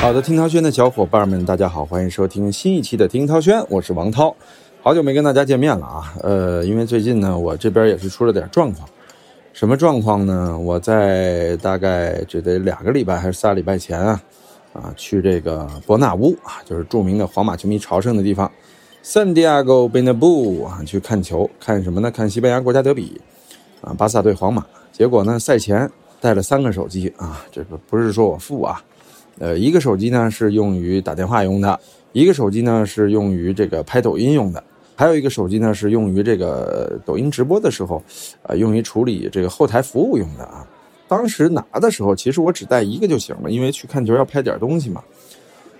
好的，听涛轩的小伙伴们，大家好，欢迎收听新一期的听涛轩，我是王涛，好久没跟大家见面了啊。呃，因为最近呢，我这边也是出了点状况，什么状况呢？我在大概这得两个礼拜还是仨礼拜前啊，啊，去这个伯纳乌啊，就是著名的皇马球迷朝圣的地方，Santiago b e n a b u 啊，去看球，看什么呢？看西班牙国家德比啊，巴萨对皇马。结果呢，赛前带了三个手机啊，这个不是说我富啊。呃，一个手机呢是用于打电话用的，一个手机呢是用于这个拍抖音用的，还有一个手机呢是用于这个抖音直播的时候，呃，用于处理这个后台服务用的啊。当时拿的时候，其实我只带一个就行了，因为去看球要拍点东西嘛。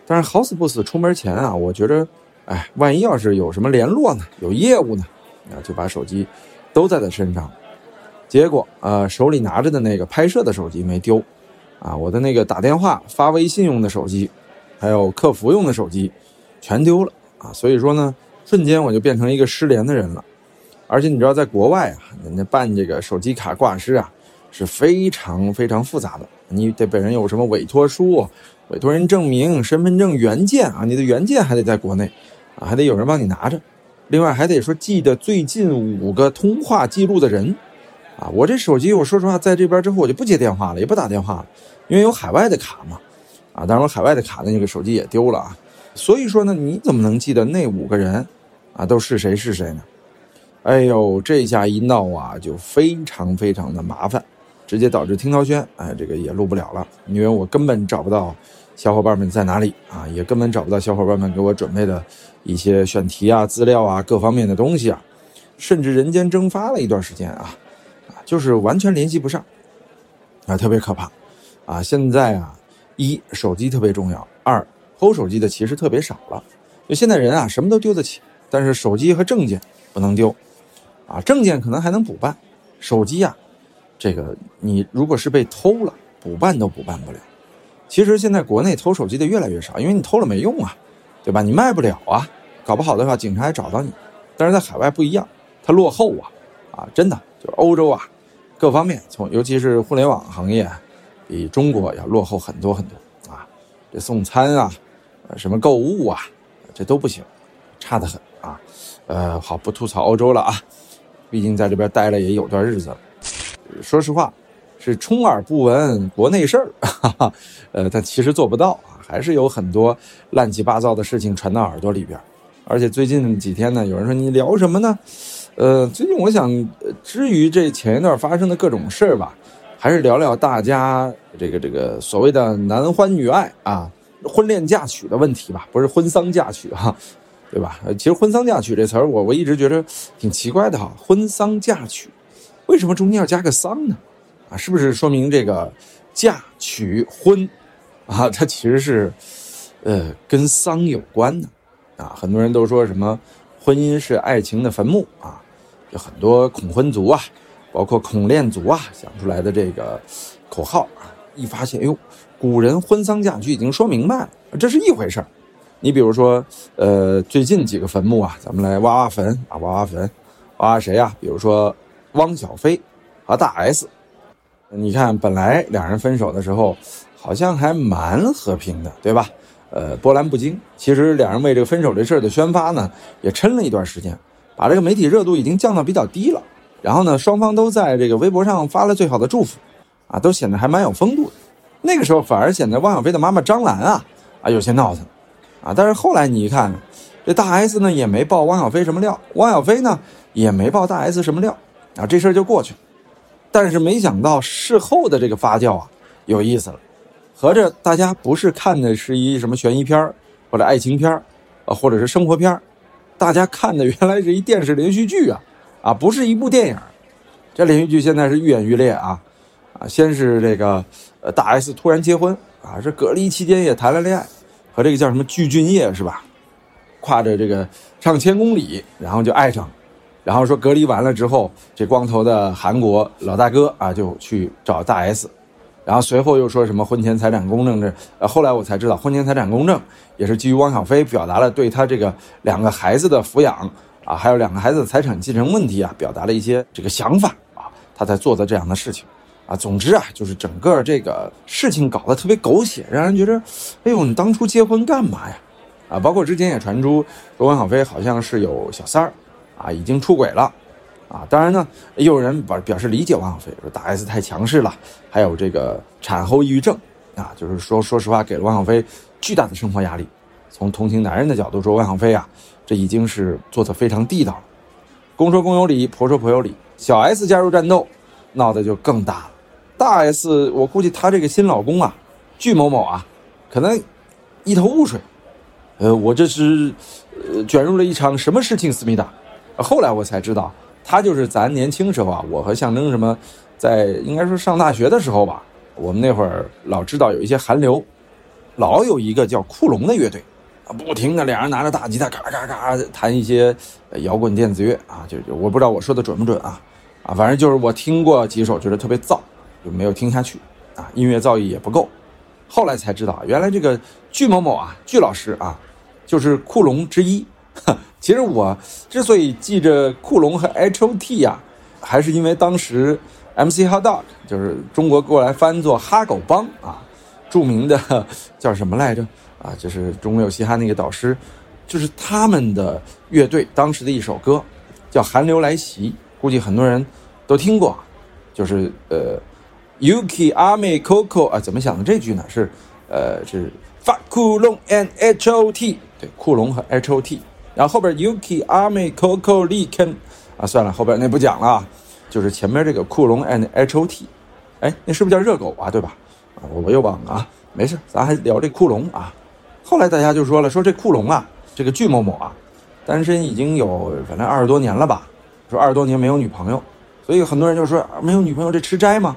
但是好死不死，出门前啊，我觉着，哎，万一要是有什么联络呢，有业务呢，啊，就把手机都在他身上。结果，呃，手里拿着的那个拍摄的手机没丢。啊，我的那个打电话、发微信用的手机，还有客服用的手机，全丢了啊！所以说呢，瞬间我就变成一个失联的人了。而且你知道，在国外啊，人家办这个手机卡挂失啊，是非常非常复杂的。你得本人有什么委托书、委托人证明、身份证原件啊，你的原件还得在国内啊，还得有人帮你拿着。另外还得说记得最近五个通话记录的人。啊，我这手机，我说实话，在这边之后我就不接电话了，也不打电话了，因为有海外的卡嘛。啊，当然海外的卡的那个手机也丢了啊。所以说呢，你怎么能记得那五个人啊都是谁是谁呢？哎呦，这下一闹啊，就非常非常的麻烦，直接导致听涛轩哎这个也录不了了，因为我根本找不到小伙伴们在哪里啊，也根本找不到小伙伴们给我准备的一些选题啊、资料啊、各方面的东西啊，甚至人间蒸发了一段时间啊。就是完全联系不上，啊，特别可怕，啊，现在啊，一手机特别重要，二偷手机的其实特别少了，就现在人啊什么都丢得起，但是手机和证件不能丢，啊，证件可能还能补办，手机呀，这个你如果是被偷了，补办都补办不了。其实现在国内偷手机的越来越少，因为你偷了没用啊，对吧？你卖不了啊，搞不好的话警察还找到你。但是在海外不一样，它落后啊，啊，真的就是欧洲啊。各方面，从尤其是互联网行业，比中国要落后很多很多啊！这送餐啊，什么购物啊，这都不行，差得很啊！呃，好，不吐槽欧洲了啊，毕竟在这边待了也有段日子了。说实话，是充耳不闻国内事儿，呃，但其实做不到啊，还是有很多乱七八糟的事情传到耳朵里边。而且最近几天呢，有人说你聊什么呢？呃，最近我想，至于这前一段发生的各种事儿吧，还是聊聊大家这个这个所谓的男欢女爱啊，婚恋嫁娶的问题吧，不是婚丧嫁娶哈，对吧？其实婚丧嫁娶这词儿，我我一直觉得挺奇怪的哈，婚丧嫁娶，为什么中间要加个丧呢？啊，是不是说明这个嫁娶婚啊，它其实是呃跟丧有关的啊？很多人都说什么？婚姻是爱情的坟墓啊，有很多恐婚族啊，包括恐恋族啊想出来的这个口号啊，一发现，哎呦，古人婚丧嫁娶已经说明白了，这是一回事儿。你比如说，呃，最近几个坟墓啊，咱们来挖挖坟啊，挖挖坟，挖挖谁啊？比如说汪小菲和大 S，你看，本来两人分手的时候好像还蛮和平的，对吧？呃，波澜不惊。其实两人为这个分手这事儿的宣发呢，也撑了一段时间，把这个媒体热度已经降到比较低了。然后呢，双方都在这个微博上发了最好的祝福，啊，都显得还蛮有风度的。那个时候反而显得汪小菲的妈妈张兰啊，啊有些闹腾，啊，但是后来你一看，这大 S 呢也没爆汪小菲什么料，汪小菲呢也没爆大 S 什么料，啊，这事儿就过去了。但是没想到事后的这个发酵啊，有意思了。合着大家不是看的是一什么悬疑片，或者爱情片儿，啊，或者是生活片，大家看的原来是一电视连续剧啊，啊，不是一部电影。这连续剧现在是愈演愈烈啊，啊，先是这个呃大 S 突然结婚啊，这隔离期间也谈了恋爱，和这个叫什么具俊晔是吧？跨着这个上千公里，然后就爱上，然后说隔离完了之后，这光头的韩国老大哥啊就去找大 S。然后随后又说什么婚前财产公证这，呃，后来我才知道婚前财产公证也是基于汪小菲表达了对他这个两个孩子的抚养啊，还有两个孩子的财产继承问题啊，表达了一些这个想法啊，他才做的这样的事情，啊，总之啊，就是整个这个事情搞得特别狗血，让人觉得，哎呦，你当初结婚干嘛呀？啊，包括之前也传出说汪小菲好像是有小三儿，啊，已经出轨了，啊，当然呢，也有人表表示理解汪小菲，说大 S 太强势了，还有这个产后抑郁症，啊，就是说说实话，给了汪小菲巨大的生活压力。从同情男人的角度说，汪小菲啊，这已经是做得非常地道了。公说公有理，婆说婆有理，小 S 加入战斗，闹得就更大了。大 S，我估计她这个新老公啊，巨某某啊，可能一头雾水。呃，我这是呃卷入了一场什么事情？思密达，后来我才知道，他就是咱年轻时候啊，我和象征什么，在应该说上大学的时候吧，我们那会儿老知道有一些韩流，老有一个叫库龙的乐队，啊，不停的两人拿着大吉他嘎嘎嘎弹一些摇滚电子乐啊，就就我不知道我说的准不准啊，啊，反正就是我听过几首，觉得特别燥，就没有听下去啊，音乐造诣也不够，后来才知道，原来这个巨某某啊，巨老师啊。就是库龙之一，其实我之所以记着库龙和 H O T 呀，还是因为当时 M C Hot Dog 就是中国过来翻作哈狗帮啊，著名的 叫什么来着啊？就是中国有嘻哈那个导师，就是他们的乐队当时的一首歌叫《寒流来袭》，估计很多人都听过，就是呃，Yuki Ame Coco 啊，怎么想的这句呢？是呃是。发库龙 and H O T，对，库龙和 H O T，然后后边 Yuki Army Coco Lee Ken，啊，算了，后边那不讲了，就是前面这个库龙 and H O T，哎，那是不是叫热狗啊？对吧？啊，我我又忘了啊，没事，咱还聊这库龙啊。后来大家就说了，说这库龙啊，这个巨某某啊，单身已经有反正二十多年了吧？说二十多年没有女朋友，所以很多人就说没有女朋友这吃斋吗？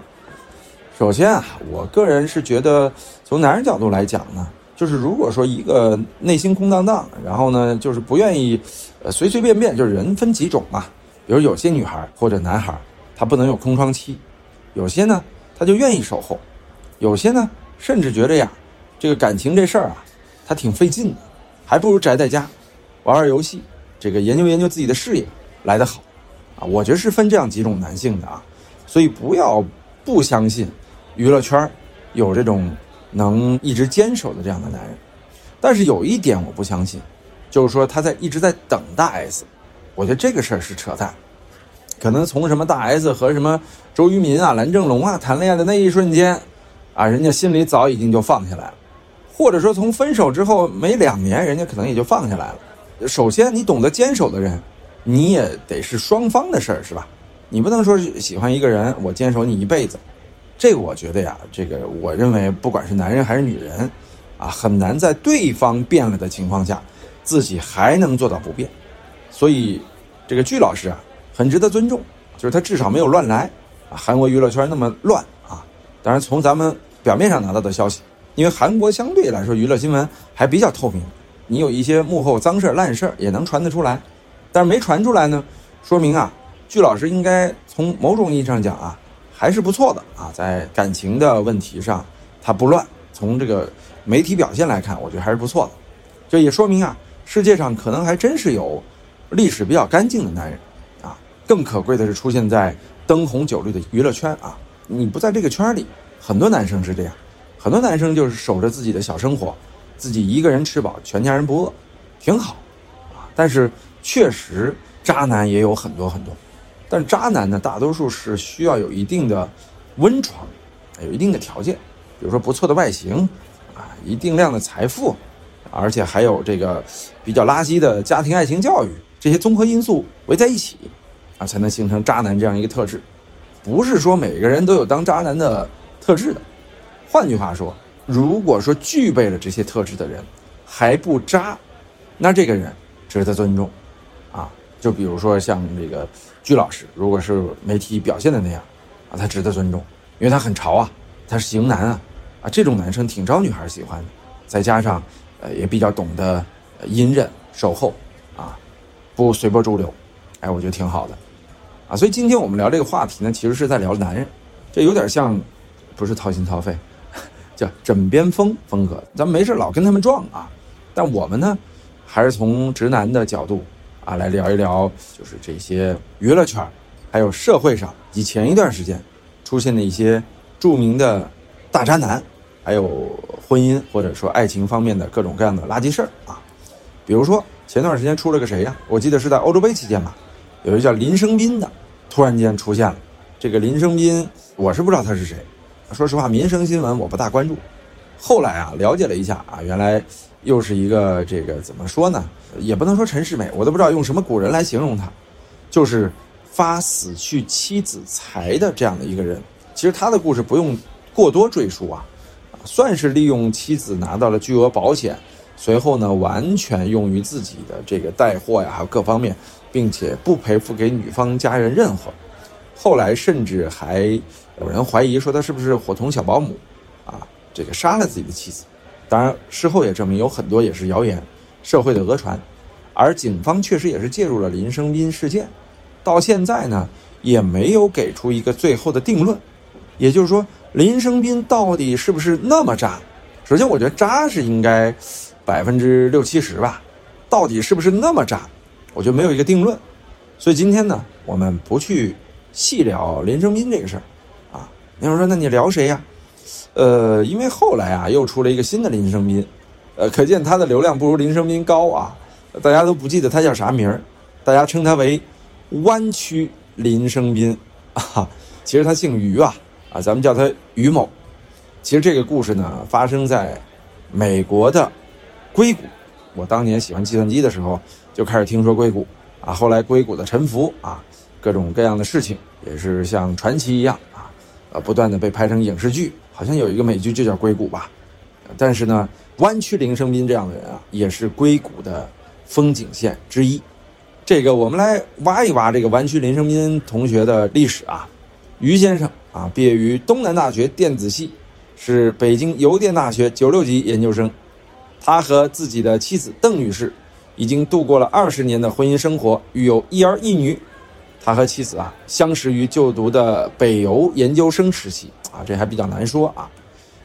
首先啊，我个人是觉得，从男人角度来讲呢，就是如果说一个内心空荡荡，然后呢，就是不愿意，呃，随随便便，就是人分几种嘛。比如有些女孩或者男孩，他不能有空窗期；有些呢，他就愿意守候；有些呢，甚至觉得呀，这个感情这事儿啊，他挺费劲的，还不如宅在家，玩玩游戏，这个研究研究自己的事业来得好。啊，我觉得是分这样几种男性的啊，所以不要不相信。娱乐圈有这种能一直坚守的这样的男人，但是有一点我不相信，就是说他在一直在等大 S，我觉得这个事儿是扯淡。可能从什么大 S 和什么周渝民啊、蓝正龙啊谈恋爱的那一瞬间，啊，人家心里早已经就放下来了，或者说从分手之后没两年，人家可能也就放下来了。首先，你懂得坚守的人，你也得是双方的事儿，是吧？你不能说喜欢一个人，我坚守你一辈子。这个我觉得呀，这个我认为不管是男人还是女人，啊，很难在对方变了的情况下，自己还能做到不变。所以，这个巨老师啊，很值得尊重，就是他至少没有乱来啊。韩国娱乐圈那么乱啊，当然从咱们表面上拿到的消息，因为韩国相对来说娱乐新闻还比较透明，你有一些幕后脏事烂事也能传得出来，但是没传出来呢，说明啊，巨老师应该从某种意义上讲啊。还是不错的啊，在感情的问题上，他不乱。从这个媒体表现来看，我觉得还是不错的。这也说明啊，世界上可能还真是有历史比较干净的男人啊。更可贵的是，出现在灯红酒绿的娱乐圈啊。你不在这个圈里，很多男生是这样，很多男生就是守着自己的小生活，自己一个人吃饱，全家人不饿，挺好啊。但是确实，渣男也有很多很多。但渣男呢，大多数是需要有一定的温床，有一定的条件，比如说不错的外形，啊，一定量的财富，而且还有这个比较垃圾的家庭爱情教育，这些综合因素围在一起，啊，才能形成渣男这样一个特质。不是说每个人都有当渣男的特质的。换句话说，如果说具备了这些特质的人还不渣，那这个人值得尊重，就比如说像这个。鞠老师，如果是媒体表现的那样，啊，他值得尊重，因为他很潮啊，他是型男啊，啊，这种男生挺招女孩喜欢的，再加上，呃，也比较懂得隐忍守候，啊，不随波逐流，哎，我觉得挺好的，啊，所以今天我们聊这个话题呢，其实是在聊男人，这有点像，不是掏心掏肺，叫枕边风风格，咱们没事老跟他们撞啊，但我们呢，还是从直男的角度。啊，来聊一聊，就是这些娱乐圈，还有社会上，以前一段时间出现的一些著名的大渣男，还有婚姻或者说爱情方面的各种各样的垃圾事儿啊。比如说前段时间出了个谁呀？我记得是在欧洲杯期间吧，有一个叫林生斌的，突然间出现了。这个林生斌，我是不知道他是谁。说实话，民生新闻我不大关注。后来啊，了解了一下啊，原来又是一个这个怎么说呢？也不能说陈世美，我都不知道用什么古人来形容他，就是发死去妻子财的这样的一个人。其实他的故事不用过多赘述啊，算是利用妻子拿到了巨额保险，随后呢完全用于自己的这个带货呀，还有各方面，并且不赔付给女方家人任何。后来甚至还有人怀疑说他是不是伙同小保姆，啊。这个杀了自己的妻子，当然事后也证明有很多也是谣言，社会的讹传，而警方确实也是介入了林生斌事件，到现在呢也没有给出一个最后的定论，也就是说林生斌到底是不是那么渣？首先我觉得渣是应该百分之六七十吧，到底是不是那么渣？我觉得没有一个定论，所以今天呢我们不去细聊林生斌这个事儿，啊，有人说那你聊谁呀？呃，因为后来啊，又出了一个新的林生斌，呃，可见他的流量不如林生斌高啊，大家都不记得他叫啥名儿，大家称他为弯曲林生斌啊，其实他姓于啊，啊，咱们叫他于某。其实这个故事呢，发生在美国的硅谷。我当年喜欢计算机的时候，就开始听说硅谷啊，后来硅谷的沉浮啊，各种各样的事情也是像传奇一样啊，呃，不断的被拍成影视剧。好像有一个美剧就叫《硅谷》吧，但是呢，湾区林生斌这样的人啊，也是硅谷的风景线之一。这个我们来挖一挖这个湾区林生斌同学的历史啊。于先生啊，毕业于东南大学电子系，是北京邮电大学九六级研究生。他和自己的妻子邓女士已经度过了二十年的婚姻生活，育有一儿一女。他和妻子啊，相识于就读的北邮研究生时期。啊，这还比较难说啊。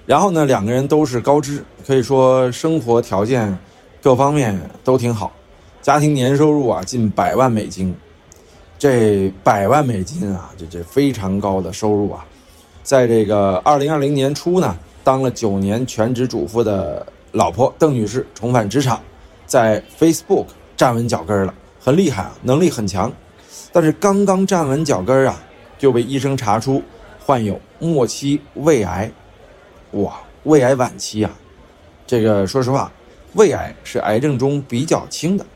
然后呢，两个人都是高知，可以说生活条件各方面都挺好，家庭年收入啊近百万美金。这百万美金啊，这这非常高的收入啊。在这个二零二零年初呢，当了九年全职主妇的老婆邓女士重返职场，在 Facebook 站稳脚跟了，很厉害啊，能力很强。但是刚刚站稳脚跟啊，就被医生查出。患有末期胃癌，哇，胃癌晚期啊！这个说实话，胃癌是癌症中比较轻的，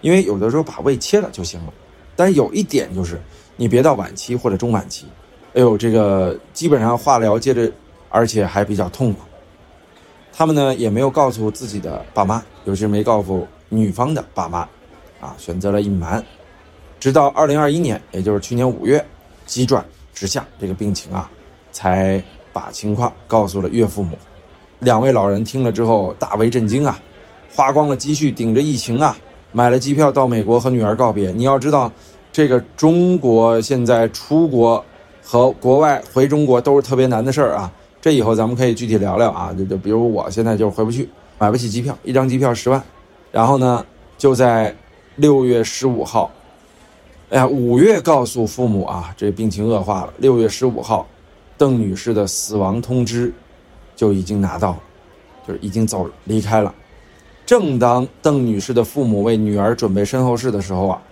因为有的时候把胃切了就行了。但是有一点就是，你别到晚期或者中晚期，哎呦，这个基本上化疗接着，而且还比较痛苦。他们呢也没有告诉自己的爸妈，尤其是没告诉女方的爸妈，啊，选择了隐瞒。直到二零二一年，也就是去年五月，急转。直下，这个病情啊，才把情况告诉了岳父母。两位老人听了之后大为震惊啊，花光了积蓄顶着疫情啊，买了机票到美国和女儿告别。你要知道，这个中国现在出国和国外回中国都是特别难的事儿啊。这以后咱们可以具体聊聊啊。就就比如我现在就回不去，买不起机票，一张机票十万。然后呢，就在六月十五号。哎呀，五月告诉父母啊，这病情恶化了。六月十五号，邓女士的死亡通知就已经拿到了，就是已经走离开了。正当邓女士的父母为女儿准备身后事的时候啊，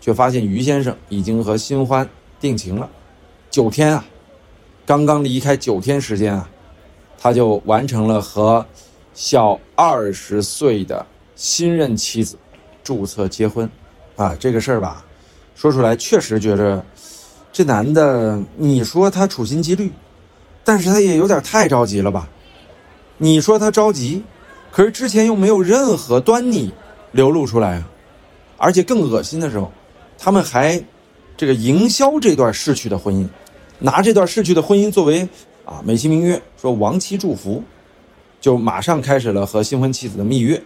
却发现于先生已经和新欢定情了。九天啊，刚刚离开九天时间啊，他就完成了和小二十岁的新任妻子注册结婚啊，这个事儿吧。说出来确实觉着，这男的，你说他处心积虑，但是他也有点太着急了吧？你说他着急，可是之前又没有任何端倪流露出来啊！而且更恶心的时候，他们还这个营销这段逝去的婚姻，拿这段逝去的婚姻作为啊美其名曰说亡妻祝福，就马上开始了和新婚妻子的蜜月。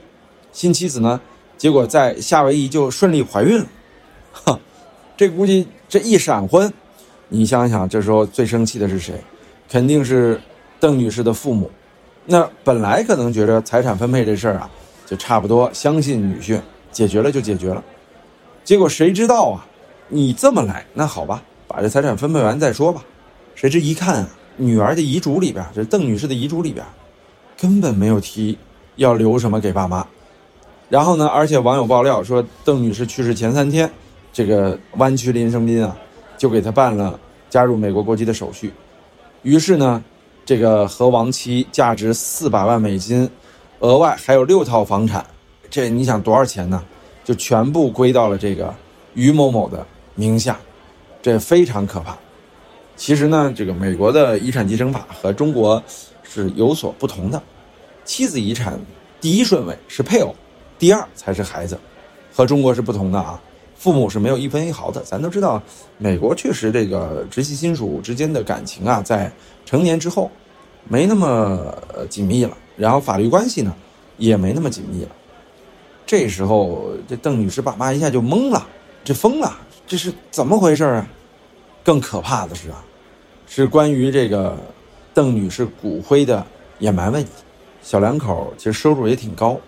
新妻子呢，结果在夏威夷就顺利怀孕了，哈。这估计这一闪婚，你想想，这时候最生气的是谁？肯定是邓女士的父母。那本来可能觉得财产分配这事儿啊，就差不多，相信女婿解决了就解决了。结果谁知道啊？你这么来，那好吧，把这财产分配完再说吧，谁知一看，女儿的遗嘱里边，这邓女士的遗嘱里边，根本没有提要留什么给爸妈。然后呢，而且网友爆料说，邓女士去世前三天，这个湾区林生斌啊，就给他办了加入美国国籍的手续。于是呢，这个和亡妻价值四百万美金，额外还有六套房产，这你想多少钱呢？就全部归到了这个于某某的名下，这非常可怕。其实呢，这个美国的遗产继承法和中国是有所不同的，妻子遗产第一顺位是配偶，第二才是孩子，和中国是不同的啊。父母是没有一分一毫的。咱都知道，美国确实这个直系亲属之间的感情啊，在成年之后没那么紧密了，然后法律关系呢也没那么紧密了。这时候，这邓女士爸妈一下就懵了，这疯了，这是怎么回事啊？更可怕的是啊，是关于这个邓女士骨灰的掩埋问题。小两口其实收入也挺高，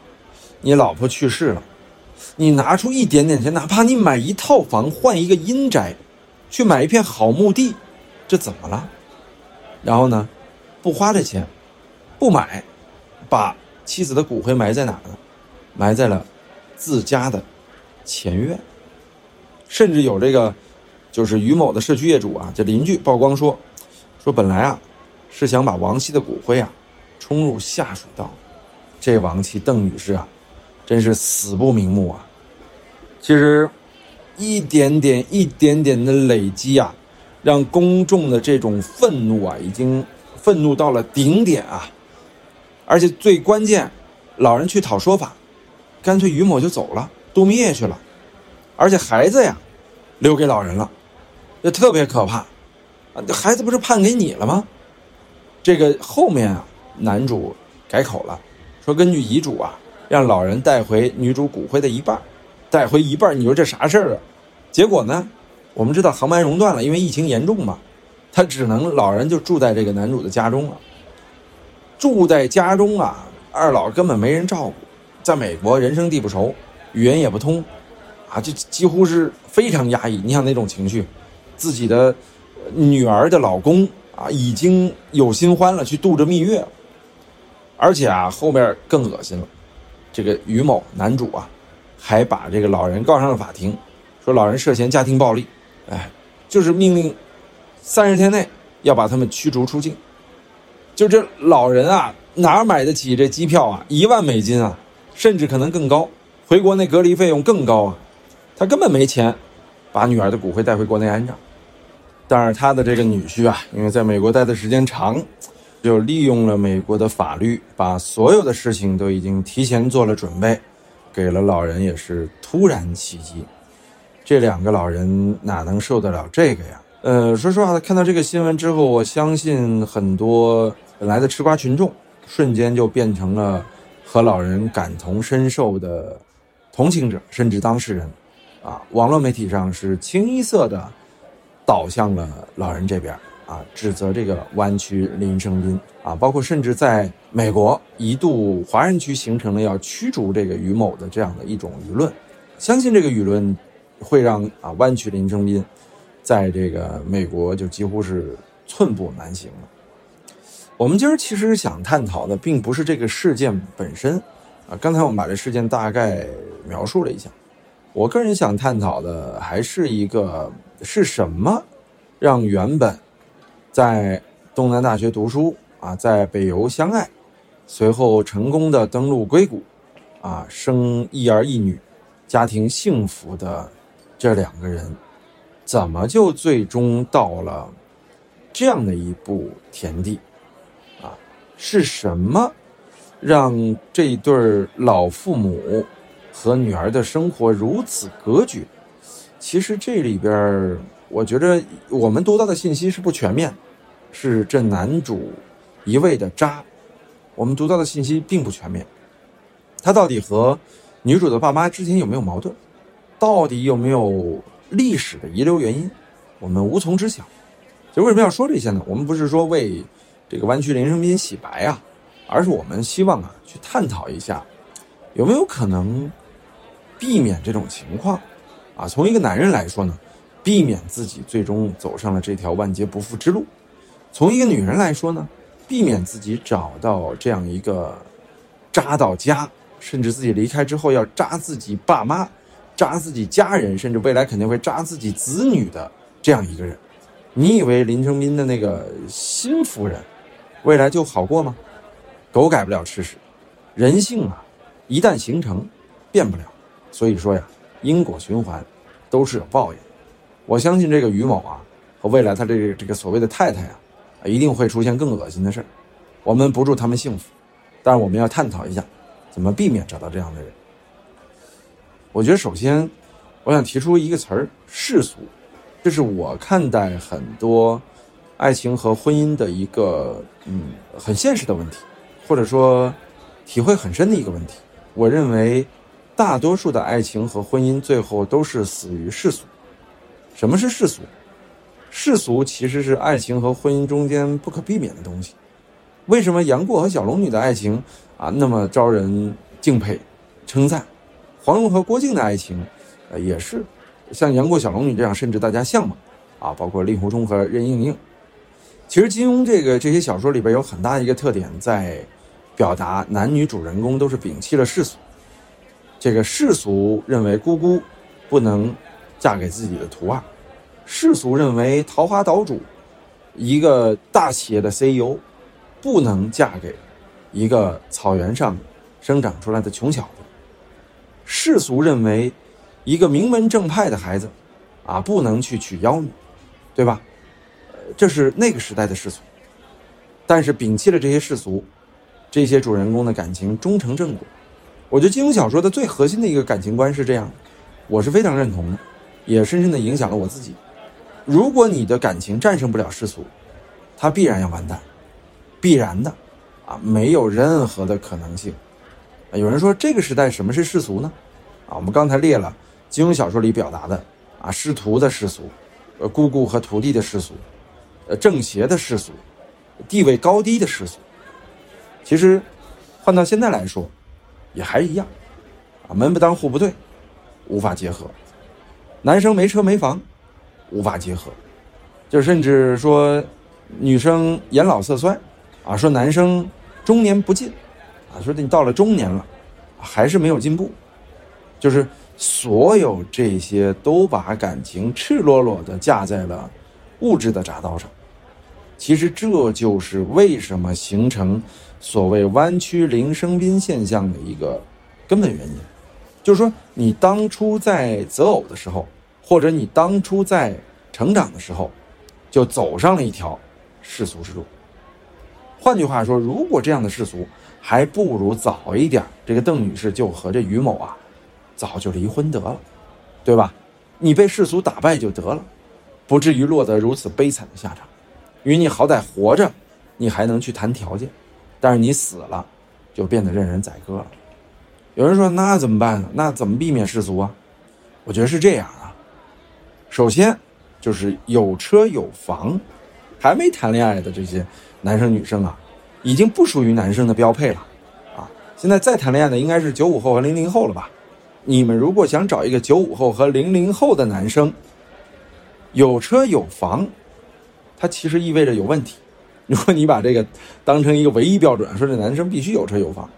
你老婆去世了。你拿出一点点钱，哪怕你买一套房换一个阴宅，去买一片好墓地，这怎么了？然后呢，不花这钱，不买，把妻子的骨灰埋在哪呢？埋在了自家的前院。甚至有这个，就是于某的社区业主啊，这邻居曝光说，说本来啊，是想把王妻的骨灰啊，冲入下水道。这王妻邓女士啊。真是死不瞑目啊！其实，一点点、一点点的累积啊，让公众的这种愤怒啊，已经愤怒到了顶点啊！而且最关键，老人去讨说法，干脆于某就走了，度蜜月去了，而且孩子呀，留给老人了，这特别可怕啊！孩子不是判给你了吗？这个后面啊，男主改口了，说根据遗嘱啊。让老人带回女主骨灰的一半，带回一半，你说这啥事儿啊？结果呢？我们知道航班熔断了，因为疫情严重嘛，他只能老人就住在这个男主的家中了。住在家中啊，二老根本没人照顾，在美国人生地不熟，语言也不通，啊，就几乎是非常压抑。你想那种情绪，自己的女儿的老公啊，已经有新欢了，去度着蜜月，而且啊，后面更恶心了。这个于某男主啊，还把这个老人告上了法庭，说老人涉嫌家庭暴力，哎，就是命令三十天内要把他们驱逐出境。就这老人啊，哪买得起这机票啊？一万美金啊，甚至可能更高。回国那隔离费用更高啊，他根本没钱把女儿的骨灰带回国内安葬。但是他的这个女婿啊，因为在美国待的时间长。就利用了美国的法律，把所有的事情都已经提前做了准备，给了老人也是突然袭击。这两个老人哪能受得了这个呀？呃，说实话，看到这个新闻之后，我相信很多本来的吃瓜群众，瞬间就变成了和老人感同身受的同情者，甚至当事人。啊，网络媒体上是清一色的倒向了老人这边。啊，指责这个湾区林生斌啊，包括甚至在美国一度华人区形成了要驱逐这个于某的这样的一种舆论，相信这个舆论会让啊湾区林生斌在这个美国就几乎是寸步难行了。我们今儿其实想探讨的并不是这个事件本身啊，刚才我们把这事件大概描述了一下，我个人想探讨的还是一个是什么让原本。在东南大学读书啊，在北邮相爱，随后成功的登陆硅谷，啊，生一儿一女，家庭幸福的这两个人，怎么就最终到了这样的一步田地？啊，是什么让这对老父母和女儿的生活如此隔绝？其实这里边我觉着我们读到的信息是不全面，是这男主一味的渣，我们读到的信息并不全面。他到底和女主的爸妈之间有没有矛盾？到底有没有历史的遗留原因？我们无从知晓。就为什么要说这些呢？我们不是说为这个弯曲林生斌洗白啊，而是我们希望啊去探讨一下，有没有可能避免这种情况啊？从一个男人来说呢？避免自己最终走上了这条万劫不复之路，从一个女人来说呢，避免自己找到这样一个扎到家，甚至自己离开之后要扎自己爸妈、扎自己家人，甚至未来肯定会扎自己子女的这样一个人。你以为林生斌的那个新夫人，未来就好过吗？狗改不了吃屎，人性啊，一旦形成，变不了。所以说呀，因果循环都是有报应。我相信这个于某啊，和未来他这个这个所谓的太太啊，一定会出现更恶心的事儿。我们不祝他们幸福，但是我们要探讨一下，怎么避免找到这样的人。我觉得首先，我想提出一个词儿：世俗。这是我看待很多爱情和婚姻的一个嗯很现实的问题，或者说体会很深的一个问题。我认为大多数的爱情和婚姻最后都是死于世俗。什么是世俗？世俗其实是爱情和婚姻中间不可避免的东西。为什么杨过和小龙女的爱情啊那么招人敬佩、称赞？黄蓉和郭靖的爱情，呃也是。像杨过、小龙女这样，甚至大家向往，啊，包括令狐冲和任盈盈。其实金庸这个这些小说里边有很大一个特点，在表达男女主人公都是摒弃了世俗。这个世俗认为姑姑不能嫁给自己的徒儿，世俗认为桃花岛主一个大企业的 CEO 不能嫁给一个草原上生长出来的穷小子，世俗认为。一个名门正派的孩子，啊，不能去娶妖女，对吧？这是那个时代的世俗。但是摒弃了这些世俗，这些主人公的感情终成正果。我觉得金庸小说的最核心的一个感情观是这样，我是非常认同的，也深深的影响了我自己。如果你的感情战胜不了世俗，它必然要完蛋，必然的，啊，没有任何的可能性。有人说这个时代什么是世俗呢？啊，我们刚才列了。金庸小说里表达的啊，师徒的世俗，呃，姑姑和徒弟的世俗，呃，正邪的世俗，地位高低的世俗，其实换到现在来说，也还一样，啊，门不当户不对，无法结合；男生没车没房，无法结合；就甚至说女生颜老色衰，啊，说男生中年不进，啊，说你到了中年了，还是没有进步，就是。所有这些都把感情赤裸裸地架在了物质的铡刀上，其实这就是为什么形成所谓弯曲零生宾现象的一个根本原因。就是说，你当初在择偶的时候，或者你当初在成长的时候，就走上了一条世俗之路。换句话说，如果这样的世俗，还不如早一点，这个邓女士就和这于某啊。早就离婚得了，对吧？你被世俗打败就得了，不至于落得如此悲惨的下场。因为你好歹活着，你还能去谈条件；但是你死了，就变得任人宰割了。有人说：“那怎么办呢？那怎么避免世俗啊？”我觉得是这样啊。首先，就是有车有房，还没谈恋爱的这些男生女生啊，已经不属于男生的标配了啊。现在再谈恋爱的，应该是九五后和零零后了吧？你们如果想找一个九五后和零零后的男生，有车有房，它其实意味着有问题。如果你把这个当成一个唯一标准，说这男生必须有车有房，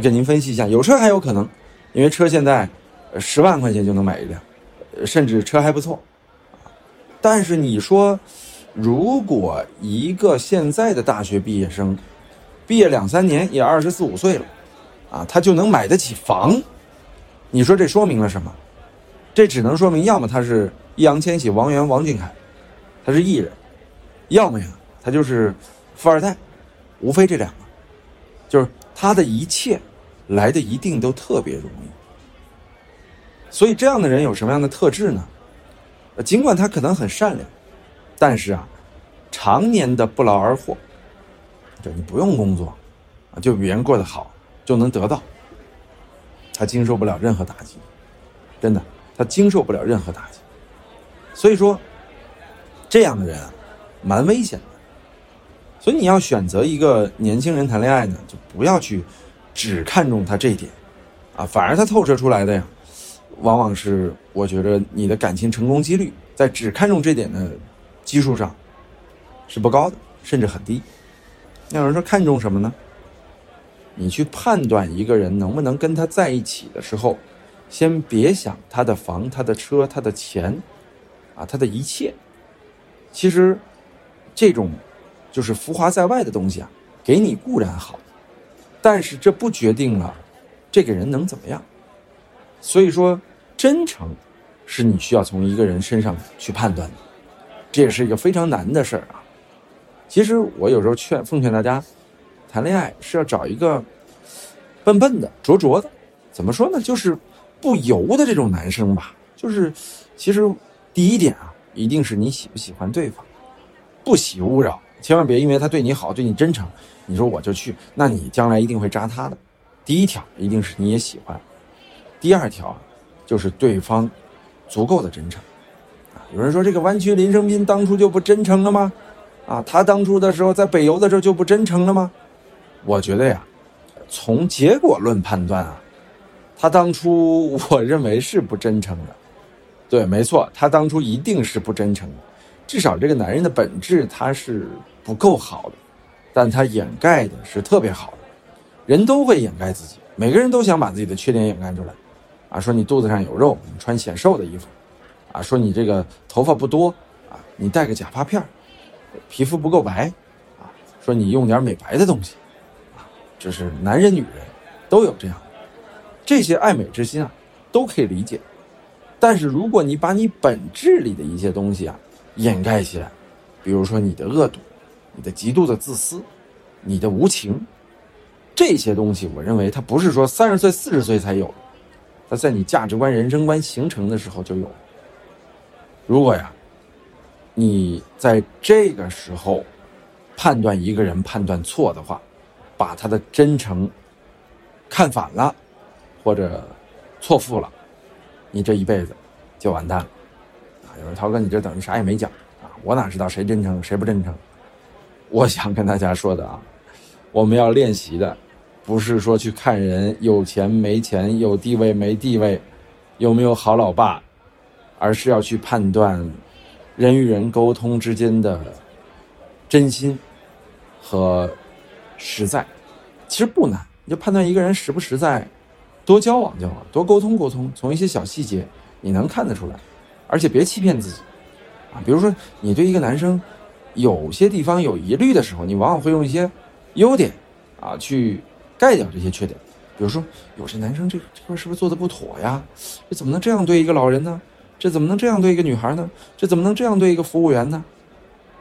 给您分析一下，有车还有可能，因为车现在十万块钱就能买一辆，甚至车还不错。但是你说，如果一个现在的大学毕业生，毕业两三年也二十四五岁了，啊，他就能买得起房？你说这说明了什么？这只能说明，要么他是易烊千玺、王源、王俊凯，他是艺人；要么呀，他就是富二代，无非这两个。就是他的一切来的一定都特别容易。所以这样的人有什么样的特质呢？尽管他可能很善良，但是啊，常年的不劳而获，就你不用工作，啊，就比别人过得好，就能得到。他经受不了任何打击，真的，他经受不了任何打击。所以说，这样的人啊，蛮危险的。所以你要选择一个年轻人谈恋爱呢，就不要去只看重他这一点，啊，反而他透射出来的呀，往往是我觉得你的感情成功几率在只看重这点的基数上，是不高的，甚至很低。那有人说看重什么呢？你去判断一个人能不能跟他在一起的时候，先别想他的房、他的车、他的钱，啊，他的一切。其实，这种就是浮华在外的东西啊，给你固然好，但是这不决定了这个人能怎么样。所以说，真诚是你需要从一个人身上去判断的，这也是一个非常难的事儿啊。其实我有时候劝奉劝大家，谈恋爱是要找一个笨笨的、拙拙的，怎么说呢？就是不油的这种男生吧。就是其实第一点啊，一定是你喜不喜欢对方，不喜勿扰，千万别因为他对你好、对你真诚，你说我就去，那你将来一定会扎他的。第一条一定是你也喜欢，第二条就是对方足够的真诚啊。有人说这个弯曲林生斌当初就不真诚了吗？啊，他当初的时候在北邮的时候就不真诚了吗？我觉得呀，从结果论判断啊，他当初我认为是不真诚的。对，没错，他当初一定是不真诚的。至少这个男人的本质他是不够好的，但他掩盖的是特别好的。人都会掩盖自己，每个人都想把自己的缺点掩盖出来。啊，说你肚子上有肉，你穿显瘦的衣服；啊，说你这个头发不多，啊，你戴个假发片。皮肤不够白，啊，说你用点美白的东西，啊，就是男人女人，都有这样的，这些爱美之心啊，都可以理解。但是如果你把你本质里的一些东西啊掩盖起来，比如说你的恶毒、你的极度的自私、你的无情，这些东西，我认为它不是说三十岁、四十岁才有，它在你价值观、人生观形成的时候就有。如果呀。你在这个时候判断一个人判断错的话，把他的真诚看反了，或者错付了，你这一辈子就完蛋了。涛哥，你这等于啥也没讲啊！我哪知道谁真诚谁不真诚？我想跟大家说的啊，我们要练习的不是说去看人有钱没钱、有地位没地位、有没有好老爸，而是要去判断。人与人沟通之间的真心和实在，其实不难。你就判断一个人实不实在，多交往交往，多沟通沟通，从一些小细节你能看得出来。而且别欺骗自己啊！比如说，你对一个男生有些地方有疑虑的时候，你往往会用一些优点啊去盖掉这些缺点。比如说，有些男生这这块是不是做的不妥呀？这怎么能这样对一个老人呢？这怎么能这样对一个女孩呢？这怎么能这样对一个服务员呢？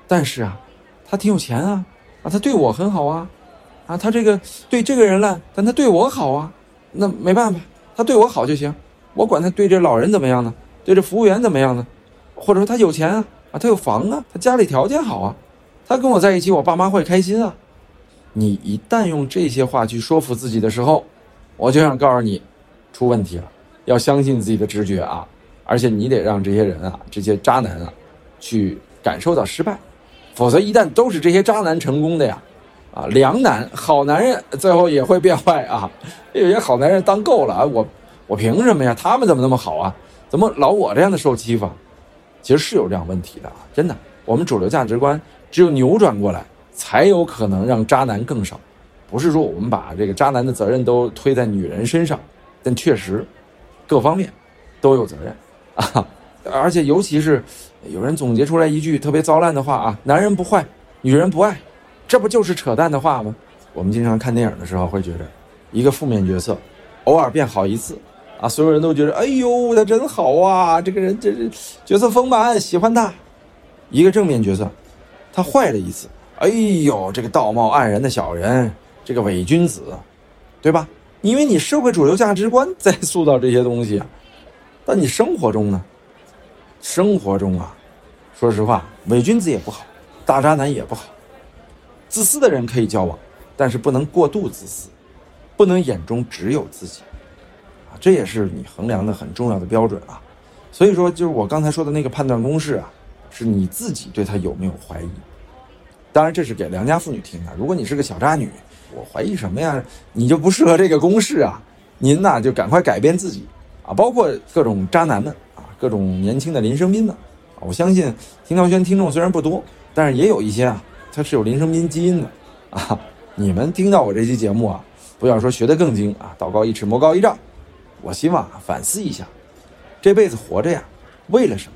但是啊，他挺有钱啊，啊，他对我很好啊，啊，他这个对这个人了，但他对我好啊，那没办法，他对我好就行，我管他对这老人怎么样呢？对这服务员怎么样呢？或者说他有钱啊，啊，他有房啊，他家里条件好啊，他跟我在一起，我爸妈会开心啊。你一旦用这些话去说服自己的时候，我就想告诉你，出问题了，要相信自己的直觉啊。而且你得让这些人啊，这些渣男啊，去感受到失败，否则一旦都是这些渣男成功的呀，啊，良男好男人最后也会变坏啊。有些好男人当够了啊，我我凭什么呀？他们怎么那么好啊？怎么老我这样的受欺负？其实是有这样问题的啊，真的。我们主流价值观只有扭转过来，才有可能让渣男更少。不是说我们把这个渣男的责任都推在女人身上，但确实各方面都有责任。啊，而且尤其是有人总结出来一句特别糟烂的话啊，男人不坏，女人不爱，这不就是扯淡的话吗？我们经常看电影的时候会觉得，一个负面角色偶尔变好一次，啊，所有人都觉得，哎呦，他真好啊，这个人这是角色丰满，喜欢他。一个正面角色，他坏了一次，哎呦，这个道貌岸然的小人，这个伪君子，对吧？因为你社会主流价值观在塑造这些东西啊。但你生活中呢？生活中啊，说实话，伪君子也不好，大渣男也不好。自私的人可以交往，但是不能过度自私，不能眼中只有自己，这也是你衡量的很重要的标准啊。所以说，就是我刚才说的那个判断公式啊，是你自己对他有没有怀疑。当然，这是给良家妇女听的。如果你是个小渣女，我怀疑什么呀？你就不适合这个公式啊。您呐，就赶快改变自己。啊，包括各种渣男们啊，各种年轻的林生斌们，我相信听涛轩听众虽然不多，但是也有一些啊，他是有林生斌基因的啊。你们听到我这期节目啊，不要说学得更精啊，道高一尺，魔高一丈。我希望反思一下，这辈子活着呀，为了什么？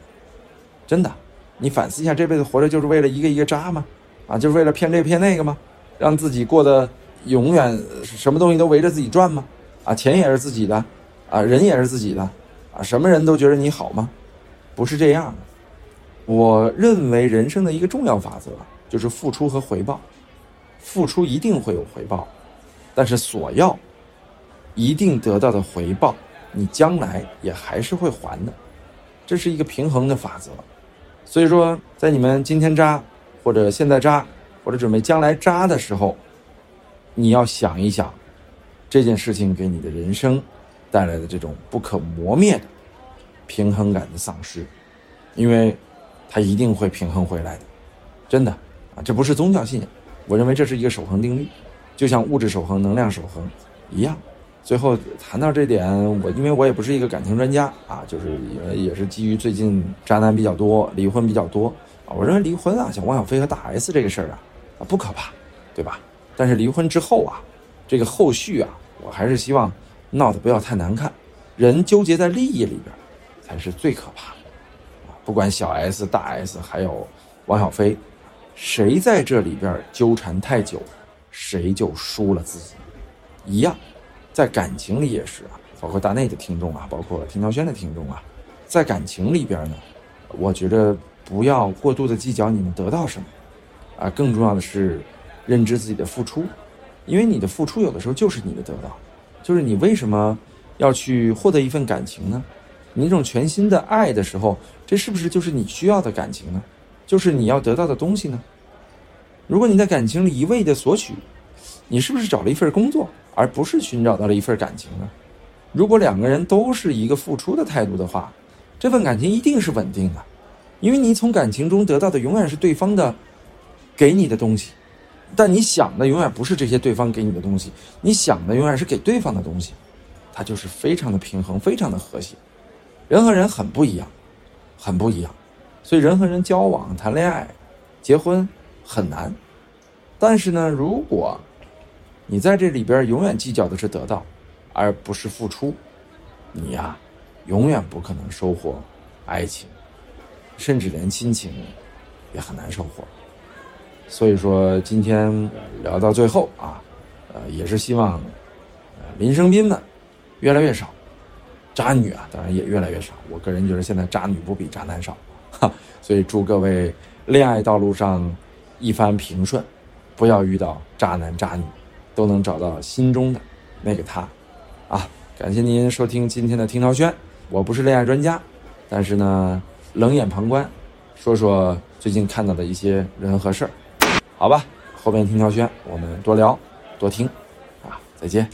真的，你反思一下，这辈子活着就是为了一个一个渣吗？啊，就是为了骗这骗那个吗？让自己过得永远什么东西都围着自己转吗？啊，钱也是自己的，啊，人也是自己的，啊，什么人都觉得你好吗？不是这样的。我认为人生的一个重要法则就是付出和回报。付出一定会有回报，但是索要一定得到的回报，你将来也还是会还的，这是一个平衡的法则。所以说，在你们今天扎，或者现在扎，或者准备将来扎的时候，你要想一想这件事情给你的人生带来的这种不可磨灭的平衡感的丧失，因为它一定会平衡回来的，真的啊，这不是宗教信仰。我认为这是一个守恒定律，就像物质守恒、能量守恒一样。最后谈到这点，我因为我也不是一个感情专家啊，就是也也是基于最近渣男比较多、离婚比较多啊。我认为离婚啊，像汪小菲和大 S 这个事儿啊，啊不可怕，对吧？但是离婚之后啊，这个后续啊，我还是希望闹得不要太难看。人纠结在利益里边，才是最可怕的啊！不管小 S、大 S，还有汪小菲。谁在这里边纠缠太久，谁就输了自己。一样，在感情里也是啊，包括大内的听众啊，包括田乔轩的听众啊，在感情里边呢，我觉得不要过度的计较你们得到什么，啊，更重要的是认知自己的付出，因为你的付出有的时候就是你的得到，就是你为什么要去获得一份感情呢？你那种全新的爱的时候，这是不是就是你需要的感情呢？就是你要得到的东西呢？如果你在感情里一味的索取，你是不是找了一份工作，而不是寻找到了一份感情呢？如果两个人都是一个付出的态度的话，这份感情一定是稳定的，因为你从感情中得到的永远是对方的给你的东西，但你想的永远不是这些对方给你的东西，你想的永远是给对方的东西，它就是非常的平衡，非常的和谐。人和人很不一样，很不一样。所以，人和人交往、谈恋爱、结婚很难。但是呢，如果你在这里边永远计较的是得到，而不是付出，你呀，永远不可能收获爱情，甚至连亲情也很难收获。所以说，今天聊到最后啊，呃，也是希望林生斌呢越来越少，渣女啊，当然也越来越少。我个人觉得，现在渣女不比渣男少。哈，所以祝各位恋爱道路上一帆平顺，不要遇到渣男渣女，都能找到心中的那个他。啊，感谢您收听今天的听涛轩，我不是恋爱专家，但是呢，冷眼旁观，说说最近看到的一些人和事儿，好吧。后边听涛轩，我们多聊多听，啊，再见。